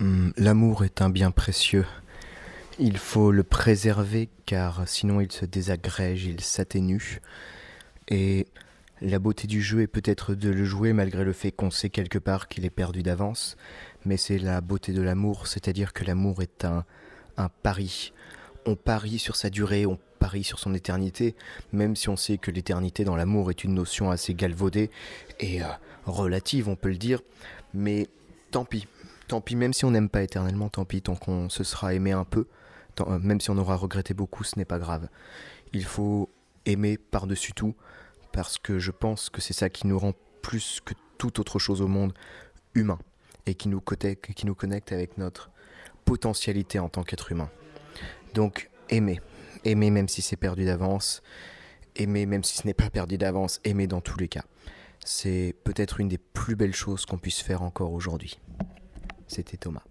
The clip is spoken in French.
Hmm, L'amour est un bien précieux. Il faut le préserver car sinon il se désagrège, il s'atténue. Et la beauté du jeu est peut-être de le jouer malgré le fait qu'on sait quelque part qu'il est perdu d'avance. Mais c'est la beauté de l'amour, c'est-à-dire que l'amour est un, un pari. On parie sur sa durée, on parie sur son éternité, même si on sait que l'éternité dans l'amour est une notion assez galvaudée et euh, relative, on peut le dire. Mais tant pis, tant pis, même si on n'aime pas éternellement, tant pis, tant qu'on se sera aimé un peu, tant- euh, même si on aura regretté beaucoup, ce n'est pas grave. Il faut aimer par-dessus tout, parce que je pense que c'est ça qui nous rend plus que toute autre chose au monde humain, et qui nous qui nous connecte avec notre potentialité en tant qu'être humain. Donc, aimer. Aimer même si c'est perdu d'avance, aimer même si ce n'est pas perdu d'avance, aimer dans tous les cas. C'est peut-être une des plus belles choses qu'on puisse faire encore aujourd'hui. C'était Thomas.